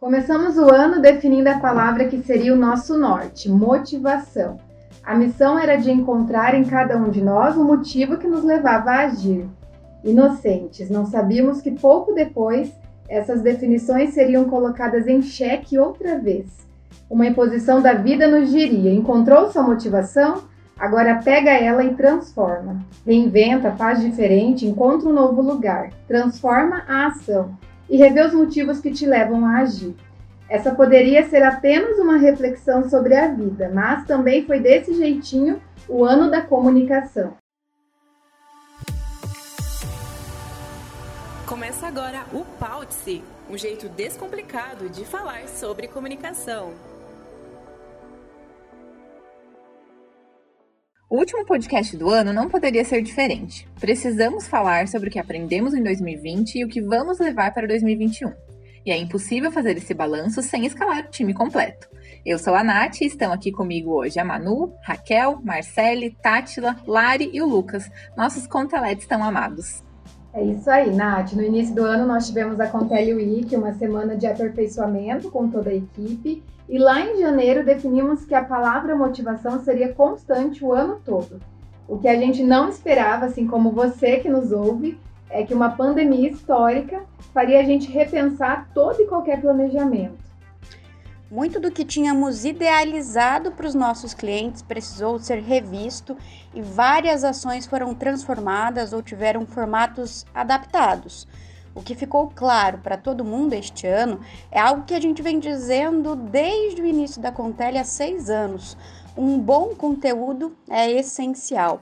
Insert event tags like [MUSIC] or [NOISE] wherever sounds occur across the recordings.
Começamos o ano definindo a palavra que seria o nosso norte, motivação. A missão era de encontrar em cada um de nós o motivo que nos levava a agir. Inocentes, não sabíamos que pouco depois essas definições seriam colocadas em xeque outra vez. Uma imposição da vida nos diria: encontrou sua motivação? Agora pega ela e transforma. Reinventa, faz diferente, encontra um novo lugar, transforma a ação e revê os motivos que te levam a agir. Essa poderia ser apenas uma reflexão sobre a vida, mas também foi desse jeitinho o ano da comunicação. Começa agora o Pautse, um jeito descomplicado de falar sobre comunicação. O último podcast do ano não poderia ser diferente. Precisamos falar sobre o que aprendemos em 2020 e o que vamos levar para 2021. E é impossível fazer esse balanço sem escalar o time completo. Eu sou a Nath e estão aqui comigo hoje a Manu, Raquel, Marcele, Tátila, Lari e o Lucas, nossos conteletes tão amados. É isso aí, Nath. No início do ano nós tivemos a Contele Week, uma semana de aperfeiçoamento com toda a equipe. E lá em janeiro definimos que a palavra motivação seria constante o ano todo. O que a gente não esperava, assim como você que nos ouve, é que uma pandemia histórica faria a gente repensar todo e qualquer planejamento. Muito do que tínhamos idealizado para os nossos clientes precisou ser revisto e várias ações foram transformadas ou tiveram formatos adaptados. O que ficou claro para todo mundo este ano é algo que a gente vem dizendo desde o início da Contele há seis anos. Um bom conteúdo é essencial.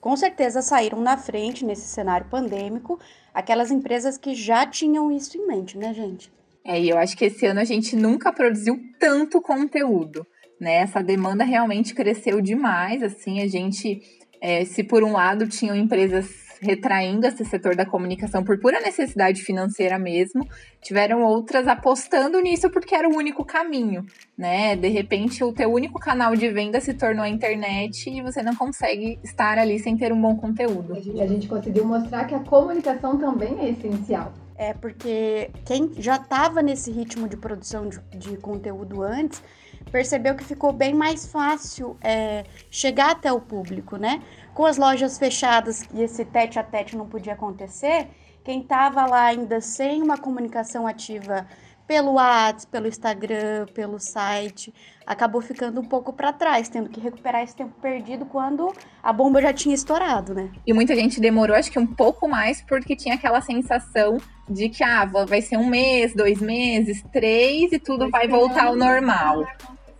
Com certeza saíram na frente nesse cenário pandêmico aquelas empresas que já tinham isso em mente, né, gente? É, e eu acho que esse ano a gente nunca produziu tanto conteúdo, né? Essa demanda realmente cresceu demais, assim, a gente, é, se por um lado tinham empresas retraindo esse setor da comunicação por pura necessidade financeira mesmo, tiveram outras apostando nisso porque era o único caminho, né? De repente, o teu único canal de venda se tornou a internet e você não consegue estar ali sem ter um bom conteúdo. A gente, a gente conseguiu mostrar que a comunicação também é essencial. É porque quem já estava nesse ritmo de produção de, de, conteúdo antes percebeu que ficou bem mais fácil é, chegar até o público, né? Com as lojas fechadas e esse tete a tete não podia acontecer, quem estava lá ainda sem uma comunicação ativa pelo WhatsApp, pelo Instagram, pelo site, acabou ficando um pouco para trás, tendo que recuperar esse tempo perdido quando a bomba já tinha estourado, né? E muita gente demorou, acho que um pouco mais, porque tinha aquela sensação de que ah, vai ser um mês, dois meses, três e tudo vai voltar ao normal.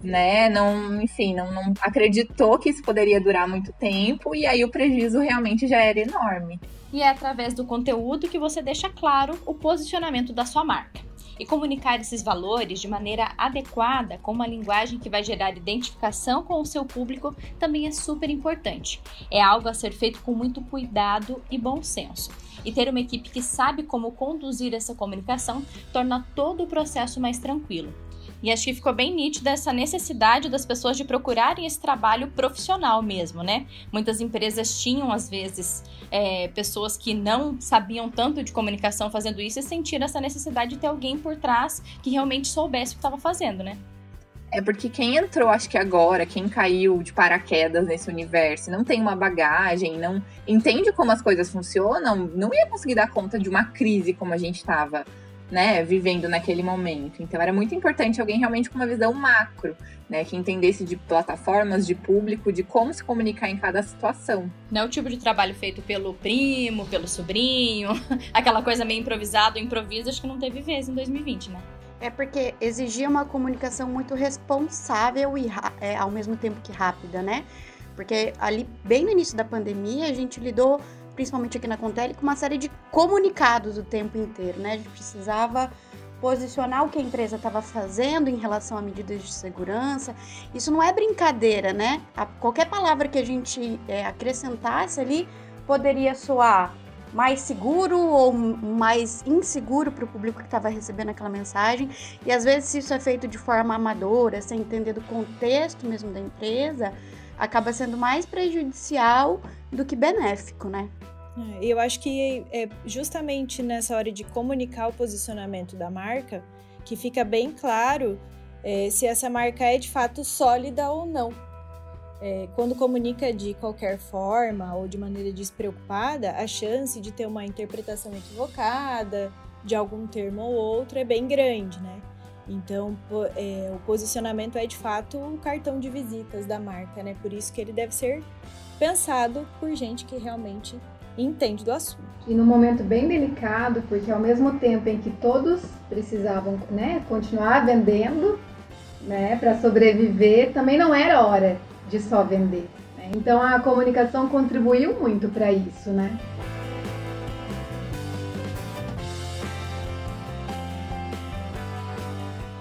Né? Não, enfim, não, não acreditou que isso poderia durar muito tempo e aí o prejuízo realmente já era enorme. E é através do conteúdo que você deixa claro o posicionamento da sua marca. E comunicar esses valores de maneira adequada, com uma linguagem que vai gerar identificação com o seu público, também é super importante. É algo a ser feito com muito cuidado e bom senso. E ter uma equipe que sabe como conduzir essa comunicação torna todo o processo mais tranquilo. E acho que ficou bem nítida essa necessidade das pessoas de procurarem esse trabalho profissional mesmo, né? Muitas empresas tinham, às vezes, é, pessoas que não sabiam tanto de comunicação fazendo isso e sentiram essa necessidade de ter alguém por trás que realmente soubesse o que estava fazendo, né? É porque quem entrou, acho que agora, quem caiu de paraquedas nesse universo, não tem uma bagagem, não entende como as coisas funcionam, não ia conseguir dar conta de uma crise como a gente estava né, vivendo naquele momento. Então era muito importante alguém realmente com uma visão macro, né, que entendesse de plataformas, de público, de como se comunicar em cada situação. Não é o tipo de trabalho feito pelo primo, pelo sobrinho, [LAUGHS] aquela coisa meio improvisado, improviso, acho que não teve vez em 2020, né? É porque exigia uma comunicação muito responsável e é, ao mesmo tempo que rápida, né? Porque ali, bem no início da pandemia, a gente lidou principalmente aqui na Contele, com uma série de comunicados o tempo inteiro, né? A gente precisava posicionar o que a empresa estava fazendo em relação a medidas de segurança. Isso não é brincadeira, né? A, qualquer palavra que a gente é, acrescentasse ali poderia soar mais seguro ou mais inseguro para o público que estava recebendo aquela mensagem. E às vezes, se isso é feito de forma amadora, sem entender do contexto mesmo da empresa, acaba sendo mais prejudicial do que benéfico, né? É, eu acho que é justamente nessa hora de comunicar o posicionamento da marca que fica bem claro é, se essa marca é de fato sólida ou não. É, quando comunica de qualquer forma ou de maneira despreocupada, a chance de ter uma interpretação equivocada de algum termo ou outro é bem grande, né? Então, é, o posicionamento é de fato o cartão de visitas da marca, né? Por isso que ele deve ser pensado por gente que realmente entende do assunto. E num momento bem delicado, porque ao mesmo tempo em que todos precisavam, né, continuar vendendo, né, para sobreviver, também não era hora de só vender. Né? Então a comunicação contribuiu muito para isso, né?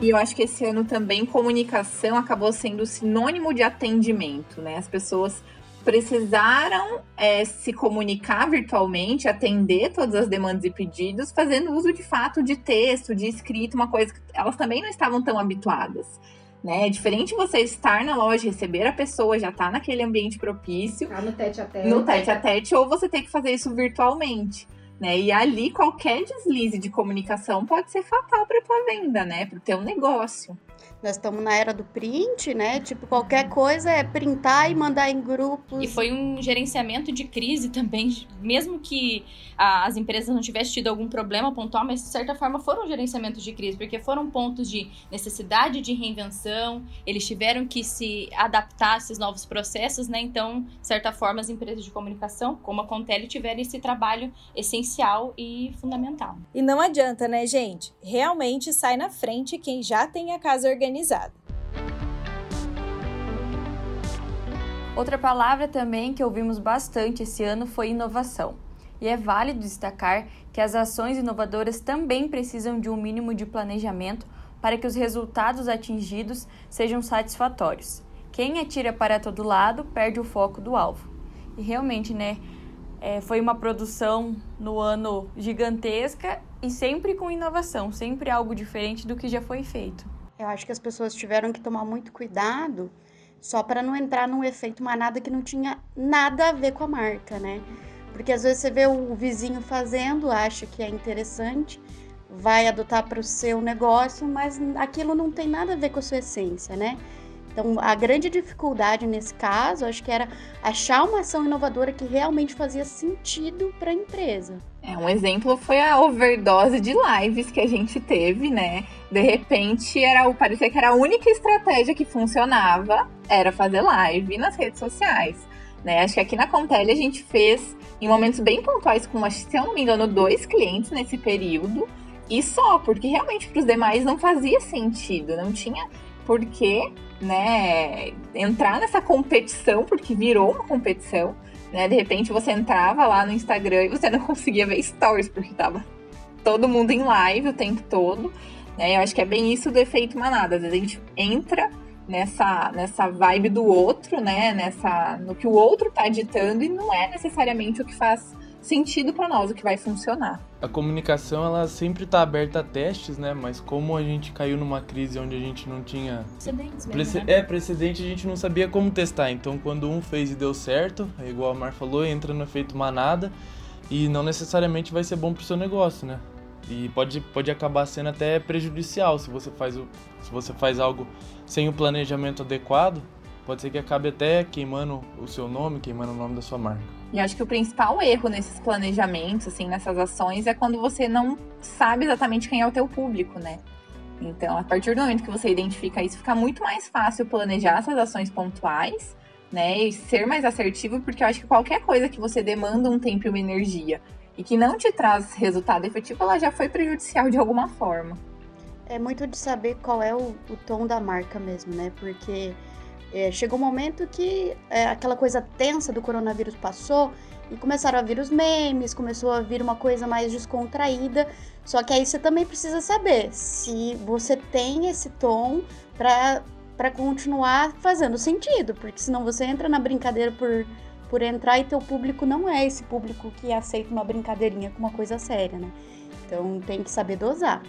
E eu acho que esse ano também comunicação acabou sendo sinônimo de atendimento, né? As pessoas precisaram é, se comunicar virtualmente, atender todas as demandas e pedidos, fazendo uso de fato de texto, de escrito, uma coisa que elas também não estavam tão habituadas. Né? É diferente você estar na loja, receber a pessoa, já tá naquele ambiente propício. Tá no tete a tete. No tete a tete, ou você ter que fazer isso virtualmente. Né? E ali qualquer deslize de comunicação pode ser fatal para tua venda, né? Para o teu negócio. Nós estamos na era do print, né? Tipo, qualquer coisa é printar e mandar em grupos. E foi um gerenciamento de crise também, mesmo que as empresas não tivessem tido algum problema pontual, mas de certa forma foram gerenciamentos de crise, porque foram pontos de necessidade de reinvenção, eles tiveram que se adaptar a esses novos processos, né? Então, de certa forma, as empresas de comunicação, como a Contele, tiveram esse trabalho essencial e fundamental. E não adianta, né, gente? Realmente sai na frente quem já tem a casa organizada organizada. Outra palavra também que ouvimos bastante esse ano foi inovação. E é válido destacar que as ações inovadoras também precisam de um mínimo de planejamento para que os resultados atingidos sejam satisfatórios. Quem atira para todo lado perde o foco do alvo. E realmente, né, é, foi uma produção no ano gigantesca e sempre com inovação, sempre algo diferente do que já foi feito. Eu acho que as pessoas tiveram que tomar muito cuidado só para não entrar num efeito manada que não tinha nada a ver com a marca, né? Porque às vezes você vê o vizinho fazendo, acha que é interessante, vai adotar para o seu negócio, mas aquilo não tem nada a ver com a sua essência, né? Então, a grande dificuldade nesse caso, acho que era achar uma ação inovadora que realmente fazia sentido para a empresa. É, um exemplo foi a overdose de lives que a gente teve, né? De repente, era parecia que era a única estratégia que funcionava, era fazer live nas redes sociais. Né? Acho que aqui na Contele a gente fez em momentos bem pontuais com, se eu não me engano, dois clientes nesse período. E só, porque realmente para os demais não fazia sentido, não tinha porquê né, entrar nessa competição, porque virou uma competição, né? De repente você entrava lá no Instagram e você não conseguia ver stories, porque tava todo mundo em live o tempo todo. Né? Eu acho que é bem isso do efeito manada. Às vezes a gente entra nessa, nessa vibe do outro, né? Nessa, no que o outro tá ditando e não é necessariamente o que faz sentido para nós, o que vai funcionar. A comunicação ela sempre está aberta a testes, né? Mas como a gente caiu numa crise onde a gente não tinha precedentes, mesmo, né? é precedente, a gente não sabia como testar. Então, quando um fez e deu certo, é igual a Mar falou, entra no efeito manada e não necessariamente vai ser bom para o seu negócio, né? E pode, pode acabar sendo até prejudicial se você faz o, se você faz algo sem o planejamento adequado, pode ser que acabe até queimando o seu nome, queimando o nome da sua marca. E acho que o principal erro nesses planejamentos, assim, nessas ações, é quando você não sabe exatamente quem é o teu público, né? Então, a partir do momento que você identifica isso, fica muito mais fácil planejar essas ações pontuais, né? E ser mais assertivo, porque eu acho que qualquer coisa que você demanda um tempo e uma energia e que não te traz resultado efetivo, ela já foi prejudicial de alguma forma. É muito de saber qual é o, o tom da marca mesmo, né? Porque é, chegou um momento que é, aquela coisa tensa do coronavírus passou e começaram a vir os memes, começou a vir uma coisa mais descontraída. Só que aí você também precisa saber se você tem esse tom para para continuar fazendo sentido, porque senão você entra na brincadeira por, por entrar e teu público não é esse público que aceita uma brincadeirinha com uma coisa séria, né? Então tem que saber dosar.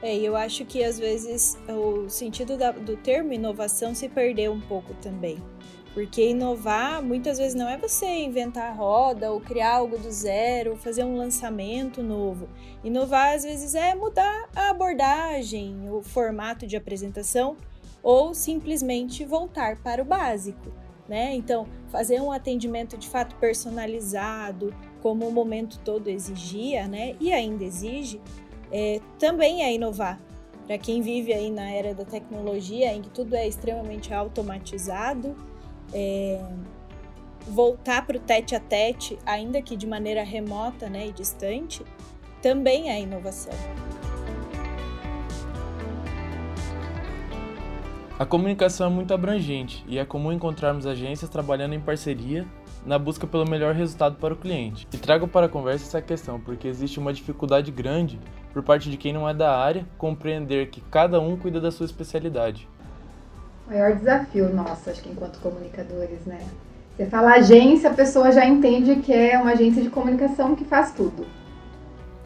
É, eu acho que às vezes o sentido da, do termo inovação se perdeu um pouco também. Porque inovar muitas vezes não é você inventar a roda ou criar algo do zero, fazer um lançamento novo. Inovar às vezes é mudar a abordagem, o formato de apresentação ou simplesmente voltar para o básico. Né? Então, fazer um atendimento de fato personalizado, como o momento todo exigia, né? E ainda exige, é, também é inovar. Para quem vive aí na era da tecnologia, em que tudo é extremamente automatizado, é, voltar para o tete a tete, ainda que de maneira remota né, e distante, também é inovação. A comunicação é muito abrangente e é comum encontrarmos agências trabalhando em parceria na busca pelo melhor resultado para o cliente. E trago para a conversa essa questão, porque existe uma dificuldade grande por parte de quem não é da área compreender que cada um cuida da sua especialidade. O maior desafio nosso, acho que enquanto comunicadores, né? Você fala agência, a pessoa já entende que é uma agência de comunicação que faz tudo.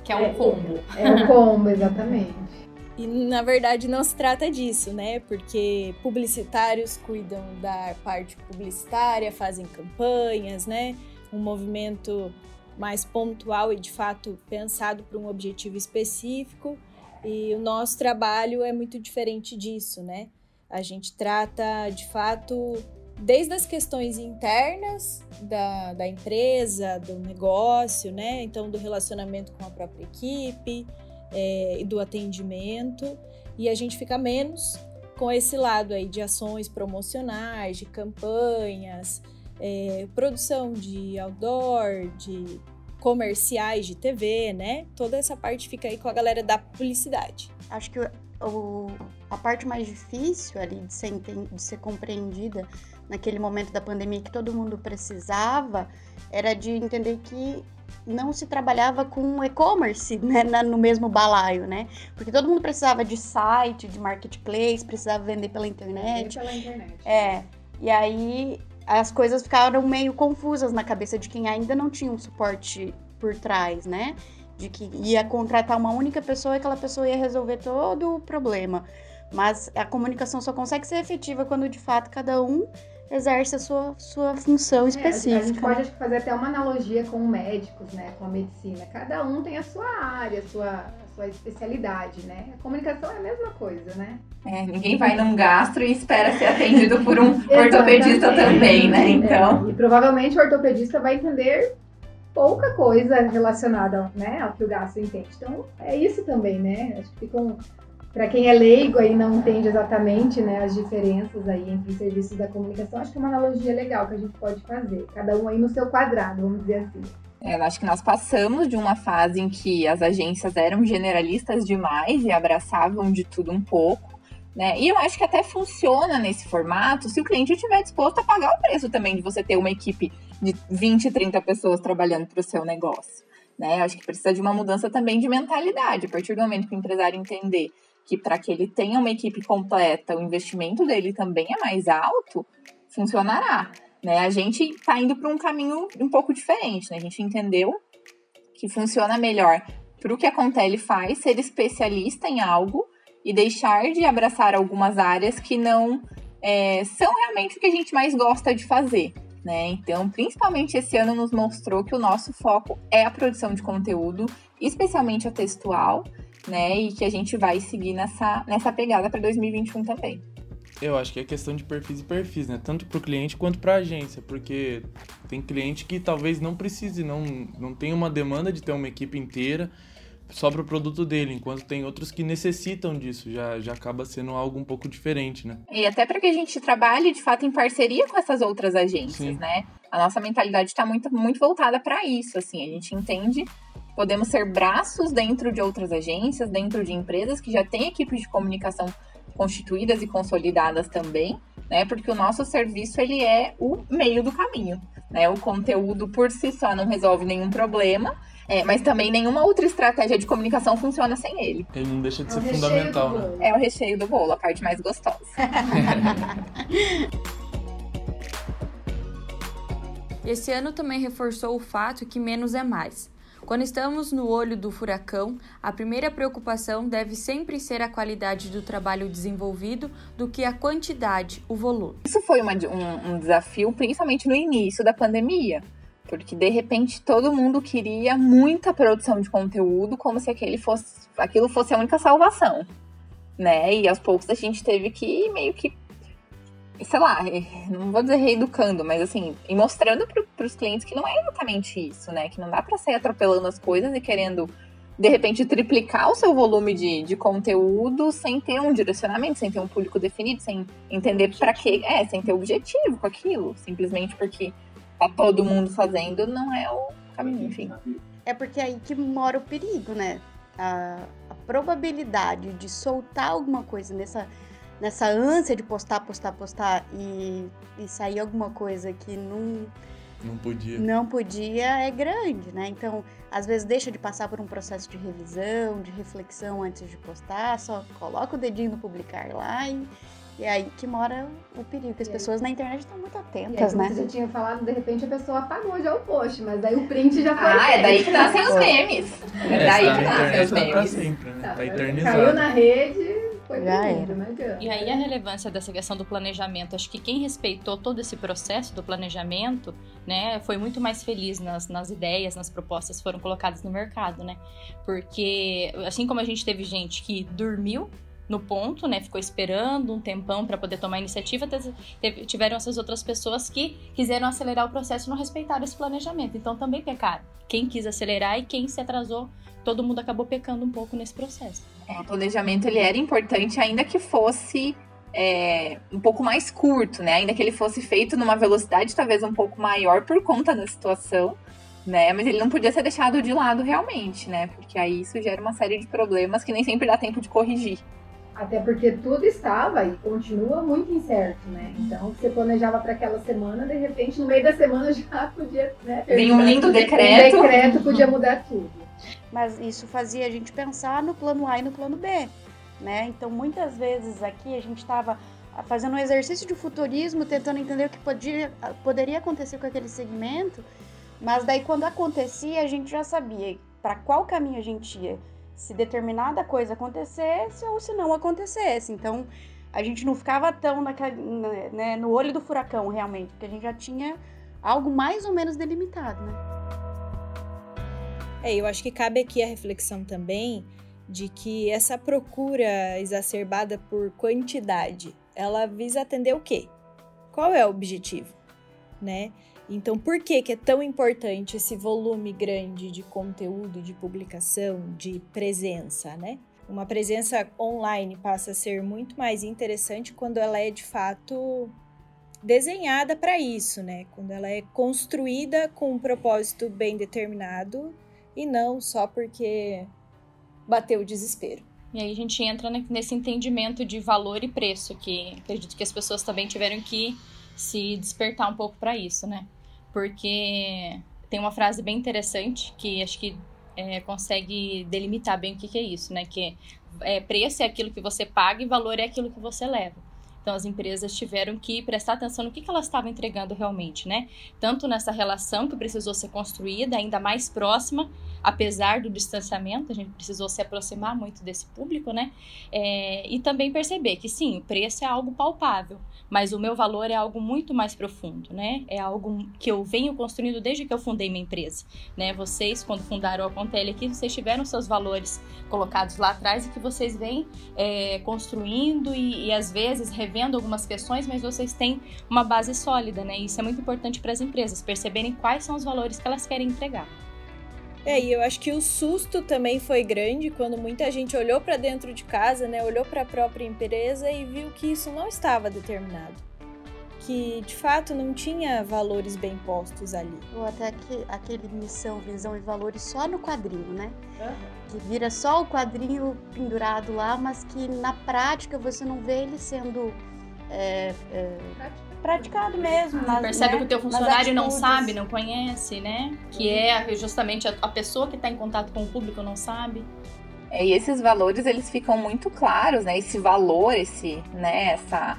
Que é um combo. É, é um combo, exatamente. [LAUGHS] E na verdade não se trata disso, né? Porque publicitários cuidam da parte publicitária, fazem campanhas, né? Um movimento mais pontual e de fato pensado para um objetivo específico. E o nosso trabalho é muito diferente disso, né? A gente trata de fato desde as questões internas da, da empresa, do negócio, né? Então, do relacionamento com a própria equipe, é, e do atendimento, e a gente fica menos com esse lado aí de ações promocionais, de campanhas, é, produção de outdoor, de comerciais de TV, né? Toda essa parte fica aí com a galera da publicidade. Acho que o, a parte mais difícil ali de ser, de ser compreendida naquele momento da pandemia que todo mundo precisava era de entender que não se trabalhava com e-commerce né, no mesmo balaio, né? Porque todo mundo precisava de site, de marketplace, precisava vender pela internet. Vender pela internet. É. E aí as coisas ficaram meio confusas na cabeça de quem ainda não tinha um suporte por trás, né? De que ia contratar uma única pessoa e aquela pessoa ia resolver todo o problema. Mas a comunicação só consegue ser efetiva quando de fato cada um exerce a sua, sua função específica. É, a gente pode fazer até uma analogia com médicos, né, com a medicina. Cada um tem a sua área, a sua, sua especialidade, né? A comunicação é a mesma coisa, né? É, ninguém vai num gastro e espera ser atendido por um [LAUGHS] ortopedista também, né? Então. É, e provavelmente o ortopedista vai entender pouca coisa relacionada né, ao que o gastro entende. Então, é isso também, né? Acho que ficam para quem é leigo aí não entende exatamente né, as diferenças aí entre os serviços da comunicação, acho que é uma analogia legal que a gente pode fazer. Cada um aí no seu quadrado, vamos dizer assim. É, eu acho que nós passamos de uma fase em que as agências eram generalistas demais e abraçavam de tudo um pouco. Né? E eu acho que até funciona nesse formato se o cliente estiver disposto a pagar o preço também de você ter uma equipe de 20, 30 pessoas trabalhando para o seu negócio. Né? Acho que precisa de uma mudança também de mentalidade. A partir do momento que o empresário entender que para que ele tenha uma equipe completa, o investimento dele também é mais alto, funcionará. Né? A gente está indo para um caminho um pouco diferente. Né? A gente entendeu que funciona melhor para o que a Contele faz, ser especialista em algo e deixar de abraçar algumas áreas que não é, são realmente o que a gente mais gosta de fazer. Né? Então, principalmente esse ano nos mostrou que o nosso foco é a produção de conteúdo, especialmente a textual, né? E que a gente vai seguir nessa, nessa pegada para 2021 também. Eu acho que é questão de perfis e perfis, né? Tanto para o cliente quanto para a agência, porque tem cliente que talvez não precise, não, não tem uma demanda de ter uma equipe inteira só para o produto dele, enquanto tem outros que necessitam disso, já, já acaba sendo algo um pouco diferente, né? E até para que a gente trabalhe de fato em parceria com essas outras agências, Sim. né? A nossa mentalidade está muito, muito voltada para isso, assim, a gente entende Podemos ser braços dentro de outras agências, dentro de empresas que já têm equipes de comunicação constituídas e consolidadas também, né? Porque o nosso serviço ele é o meio do caminho, né? O conteúdo por si só não resolve nenhum problema, é, mas também nenhuma outra estratégia de comunicação funciona sem ele. Ele não deixa de é ser fundamental, né? É o recheio do bolo, a parte mais gostosa. [LAUGHS] Esse ano também reforçou o fato que menos é mais. Quando estamos no olho do furacão, a primeira preocupação deve sempre ser a qualidade do trabalho desenvolvido do que a quantidade, o volume. Isso foi uma, um, um desafio, principalmente no início da pandemia, porque de repente todo mundo queria muita produção de conteúdo, como se aquele fosse, aquilo fosse a única salvação, né? E aos poucos a gente teve que meio que sei lá, não vou dizer reeducando, mas assim, e mostrando para os clientes que não é exatamente isso, né? Que não dá para sair atropelando as coisas e querendo, de repente, triplicar o seu volume de, de conteúdo sem ter um direcionamento, sem ter um público definido, sem entender para quê, é, sem ter objetivo com aquilo, simplesmente porque tá todo mundo fazendo, não é o caminho, enfim. É porque é aí que mora o perigo, né? A, a probabilidade de soltar alguma coisa nessa nessa ânsia de postar, postar, postar e, e sair alguma coisa que não não podia. Não podia é grande, né? Então, às vezes deixa de passar por um processo de revisão, de reflexão antes de postar, só coloca o dedinho no publicar lá e, e é aí que mora o perigo, que as pessoas na internet estão muito atentas, aí, né? Você já tinha falado, de repente a pessoa apagou já o post, mas daí o print já foi. Ah, é daí que nascem os memes. É, é daí tá que nascem os tá pra memes. sempre, né? Tá, Tá eternizado. Caiu na rede, foi Já não adianta. E aí a relevância dessa questão do planejamento, acho que quem respeitou todo esse processo do planejamento, né, foi muito mais feliz nas, nas ideias, nas propostas que foram colocadas no mercado, né? Porque assim como a gente teve gente que dormiu no ponto, né, ficou esperando um tempão para poder tomar iniciativa, teve- tiveram essas outras pessoas que quiseram acelerar o processo e não respeitaram esse planejamento. Então também pecaram. Quem quis acelerar e quem se atrasou, todo mundo acabou pecando um pouco nesse processo. É, o planejamento ele era importante, ainda que fosse é, um pouco mais curto, né? Ainda que ele fosse feito numa velocidade talvez um pouco maior por conta da situação, né? Mas ele não podia ser deixado de lado realmente, né? Porque aí isso gera uma série de problemas que nem sempre dá tempo de corrigir. Até porque tudo estava e continua muito incerto, né? Então, você planejava para aquela semana, de repente, no meio da semana [LAUGHS] já podia, né? Vem um lindo [LAUGHS] Um decreto. decreto podia mudar tudo. Mas isso fazia a gente pensar no plano A e no plano B, né? Então, muitas vezes aqui a gente estava fazendo um exercício de futurismo, tentando entender o que podia, poderia acontecer com aquele segmento, mas daí quando acontecia, a gente já sabia para qual caminho a gente ia, se determinada coisa acontecesse ou se não acontecesse. Então, a gente não ficava tão né, no olho do furacão, realmente, porque a gente já tinha algo mais ou menos delimitado, né? É, eu acho que cabe aqui a reflexão também de que essa procura exacerbada por quantidade, ela visa atender o quê? Qual é o objetivo, né? Então, por que, que é tão importante esse volume grande de conteúdo, de publicação, de presença, né? Uma presença online passa a ser muito mais interessante quando ela é de fato desenhada para isso, né? Quando ela é construída com um propósito bem determinado e não só porque bateu o desespero. E aí a gente entra ne- nesse entendimento de valor e preço, que acredito que as pessoas também tiveram que se despertar um pouco para isso, né? Porque tem uma frase bem interessante que acho que é, consegue delimitar bem o que, que é isso, né? Que é, preço é aquilo que você paga e valor é aquilo que você leva. Então as empresas tiveram que prestar atenção no que, que elas estavam entregando realmente, né? Tanto nessa relação que precisou ser construída, ainda mais próxima, apesar do distanciamento, a gente precisou se aproximar muito desse público, né? É, e também perceber que sim, o preço é algo palpável, mas o meu valor é algo muito mais profundo, né? É algo que eu venho construindo desde que eu fundei minha empresa, né? Vocês, quando fundaram a Contele aqui, vocês tiveram seus valores colocados lá atrás e que vocês vêm é, construindo e, e às vezes revendo algumas questões, mas vocês têm uma base sólida, né? Isso é muito importante para as empresas perceberem quais são os valores que elas querem entregar. É, e eu acho que o susto também foi grande quando muita gente olhou para dentro de casa, né? Olhou para a própria empresa e viu que isso não estava determinado. Que de fato não tinha valores bem postos ali. Ou até que, aquele missão, visão e valores só no quadrinho, né? Que vira só o quadrinho pendurado lá, mas que na prática você não vê ele sendo é, é, praticado mesmo. nas- Percebe né? que o teu funcionário não sabe, não conhece, né? Que é justamente a, a pessoa que está em contato com o público não sabe. É, E esses valores, eles ficam muito claros, né? Esse valor, esse, né, essa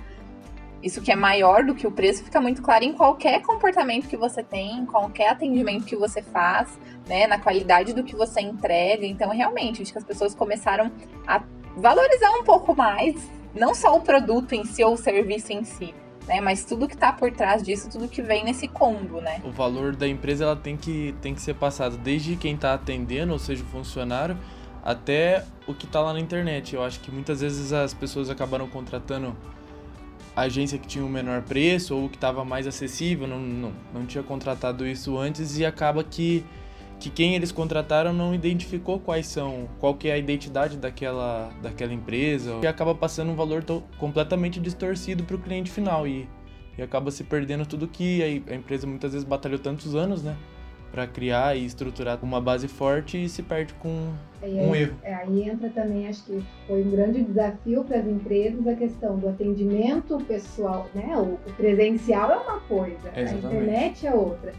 isso que é maior do que o preço fica muito claro em qualquer comportamento que você tem, em qualquer atendimento que você faz, né, na qualidade do que você entrega. Então, realmente, acho que as pessoas começaram a valorizar um pouco mais, não só o produto em si ou o serviço em si, né, mas tudo que está por trás disso, tudo que vem nesse combo, né? O valor da empresa ela tem que, tem que ser passado desde quem está atendendo, ou seja, o funcionário, até o que está lá na internet. Eu acho que muitas vezes as pessoas acabaram contratando agência que tinha um menor preço ou que estava mais acessível, não, não, não tinha contratado isso antes e acaba que, que quem eles contrataram não identificou quais são, qual que é a identidade daquela, daquela empresa e acaba passando um valor completamente distorcido para o cliente final e, e acaba se perdendo tudo que a, a empresa muitas vezes batalhou tantos anos, né? para criar e estruturar uma base forte e se perde com aí, um erro. É, aí entra também, acho que foi um grande desafio para as empresas a questão do atendimento pessoal, né? O, o presencial é uma coisa, Exatamente. a internet é outra.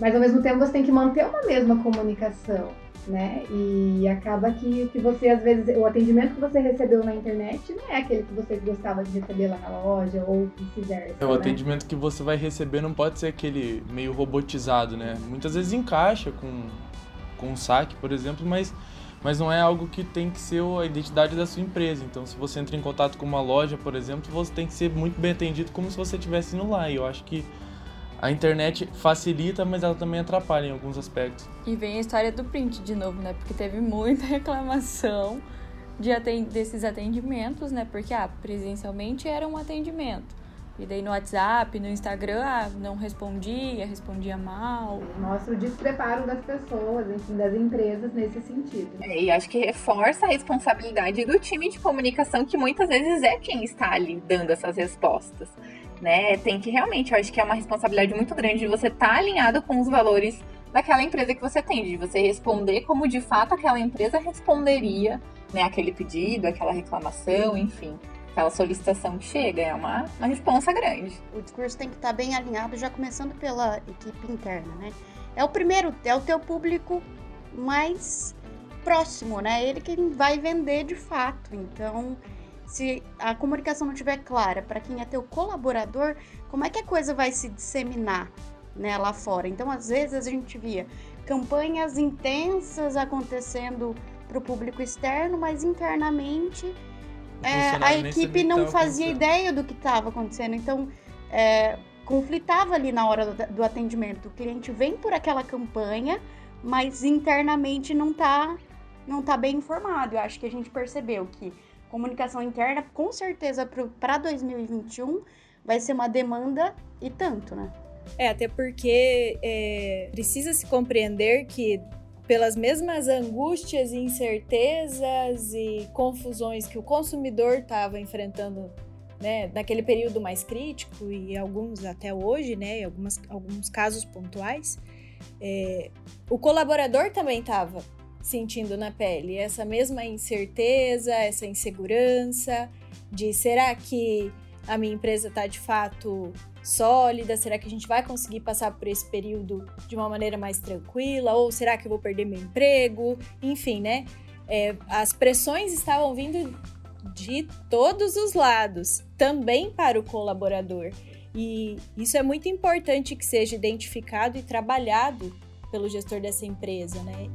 Mas ao mesmo tempo você tem que manter uma mesma comunicação né? E acaba que, que você, às vezes, o atendimento que você recebeu na internet não é aquele que você gostava de receber lá na loja ou vice-versa. É, o né? atendimento que você vai receber não pode ser aquele meio robotizado, né? Muitas vezes encaixa com, com um saque, por exemplo, mas, mas não é algo que tem que ser a identidade da sua empresa. Então, se você entra em contato com uma loja, por exemplo, você tem que ser muito bem atendido como se você estivesse indo lá. E eu acho que a internet facilita, mas ela também atrapalha em alguns aspectos. E vem a história do print de novo, né? Porque teve muita [LAUGHS] reclamação de atend desses atendimentos, né? Porque ah, presencialmente era um atendimento. E daí no WhatsApp, no Instagram, ah, não respondia, respondia mal. Mostra o despreparo das pessoas, enfim, das empresas nesse sentido. É, e acho que reforça a responsabilidade do time de comunicação, que muitas vezes é quem está ali dando essas respostas né? Tem que realmente, eu acho que é uma responsabilidade muito grande de você estar tá alinhado com os valores daquela empresa que você tem, de você responder como de fato aquela empresa responderia, né? Aquele pedido, aquela reclamação, enfim, aquela solicitação que chega, é uma, uma responsa grande. O discurso tem que estar tá bem alinhado, já começando pela equipe interna, né? É o primeiro, é o teu público mais próximo, né? Ele que vai vender de fato. Então, se a comunicação não estiver clara para quem é teu colaborador, como é que a coisa vai se disseminar né, lá fora? Então, às vezes, a gente via campanhas intensas acontecendo para o público externo, mas internamente é, a equipe não fazia ideia do que estava acontecendo. Então, é, conflitava ali na hora do, do, atendimento. O cliente vem por aquela campanha, mas internamente não está não tá bem informado. Eu acho que a gente percebeu que comunicação interna, com certeza para 2021 vai ser uma demanda e tanto, né? É, até porque é, precisa se compreender que pelas mesmas angústias incertezas e confusões que o consumidor estava enfrentando né, naquele período mais crítico e alguns até hoje, né, algumas, alguns casos pontuais, é, o colaborador também estava sentindo na pele? Essa mesma incerteza, essa insegurança de será que a minha empresa está de fato sólida? Será que a gente vai conseguir passar por esse período de uma maneira mais tranquila? Ou será que eu vou perder meu emprego? Enfim, né? É, as pressões estavam vindo de todos os lados, também para o colaborador. E isso é muito importante que seja identificado e trabalhado pelo gestor dessa empresa, né?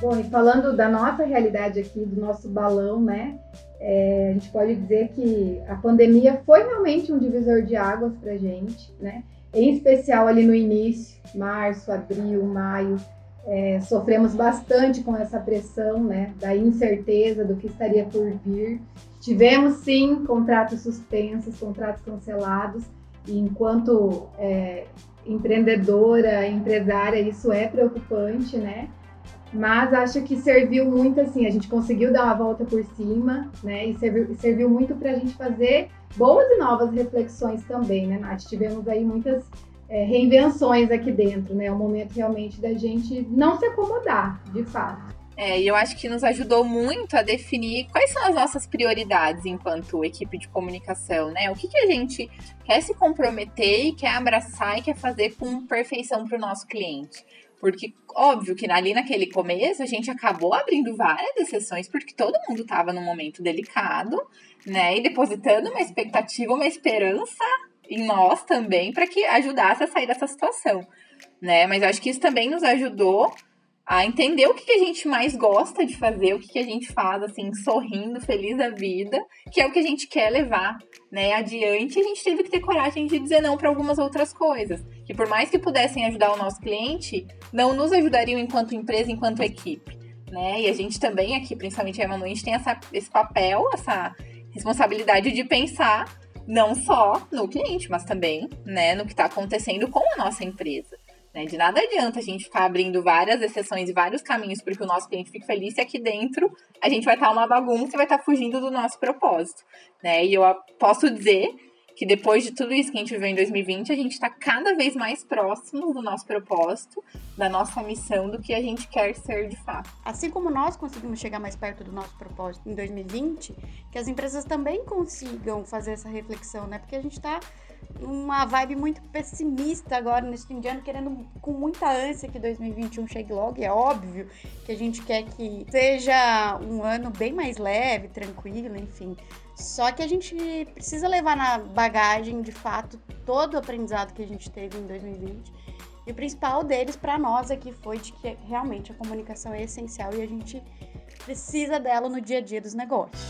Bom, e falando da nossa realidade aqui, do nosso balão, né? É, a gente pode dizer que a pandemia foi realmente um divisor de águas para gente, né? Em especial ali no início, março, abril, maio, é, sofremos bastante com essa pressão, né? Da incerteza do que estaria por vir. Tivemos sim contratos suspensos, contratos cancelados, e enquanto é, empreendedora, empresária, isso é preocupante, né? Mas acho que serviu muito assim, a gente conseguiu dar uma volta por cima, né? E serviu, serviu muito para a gente fazer boas e novas reflexões também, né, Nath? Tivemos aí muitas é, reinvenções aqui dentro, né? É um momento realmente da gente não se acomodar, de fato. É, e eu acho que nos ajudou muito a definir quais são as nossas prioridades enquanto equipe de comunicação, né? O que, que a gente quer se comprometer e quer abraçar e quer fazer com perfeição para o nosso cliente Porque, óbvio que ali naquele começo a gente acabou abrindo várias exceções, porque todo mundo estava num momento delicado, né? E depositando uma expectativa, uma esperança em nós também, para que ajudasse a sair dessa situação, né? Mas eu acho que isso também nos ajudou a entender o que, que a gente mais gosta de fazer, o que, que a gente faz, assim, sorrindo, feliz da vida, que é o que a gente quer levar, né, adiante. A gente teve que ter coragem de dizer não para algumas outras coisas, que por mais que pudessem ajudar o nosso cliente, não nos ajudariam enquanto empresa, enquanto equipe, né? E a gente também aqui, principalmente a Emanu, a gente tem essa, esse papel, essa responsabilidade de pensar não só no cliente, mas também, né, no que está acontecendo com a nossa empresa. Né? De nada adianta a gente ficar abrindo várias exceções e vários caminhos para que o nosso cliente fique feliz se aqui dentro a gente vai estar tá uma bagunça e vai estar tá fugindo do nosso propósito. Né? E eu posso dizer que depois de tudo isso que a gente viveu em 2020, a gente está cada vez mais próximo do nosso propósito, da nossa missão, do que a gente quer ser de fato. Assim como nós conseguimos chegar mais perto do nosso propósito em 2020, que as empresas também consigam fazer essa reflexão, né? Porque a gente está uma vibe muito pessimista agora nesse fim de ano, querendo com muita ânsia que 2021 chegue logo. E é óbvio que a gente quer que seja um ano bem mais leve, tranquilo, enfim. Só que a gente precisa levar na bagagem, de fato, todo o aprendizado que a gente teve em 2020. E o principal deles para nós aqui foi de que realmente a comunicação é essencial e a gente precisa dela no dia a dia dos negócios.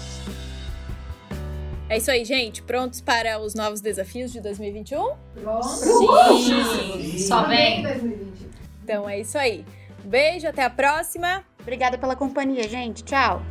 É isso aí, gente. Prontos para os novos desafios de 2021? Prontos! Sim. Só vem. Então é isso aí. Um beijo, até a próxima. Obrigada pela companhia, gente. Tchau.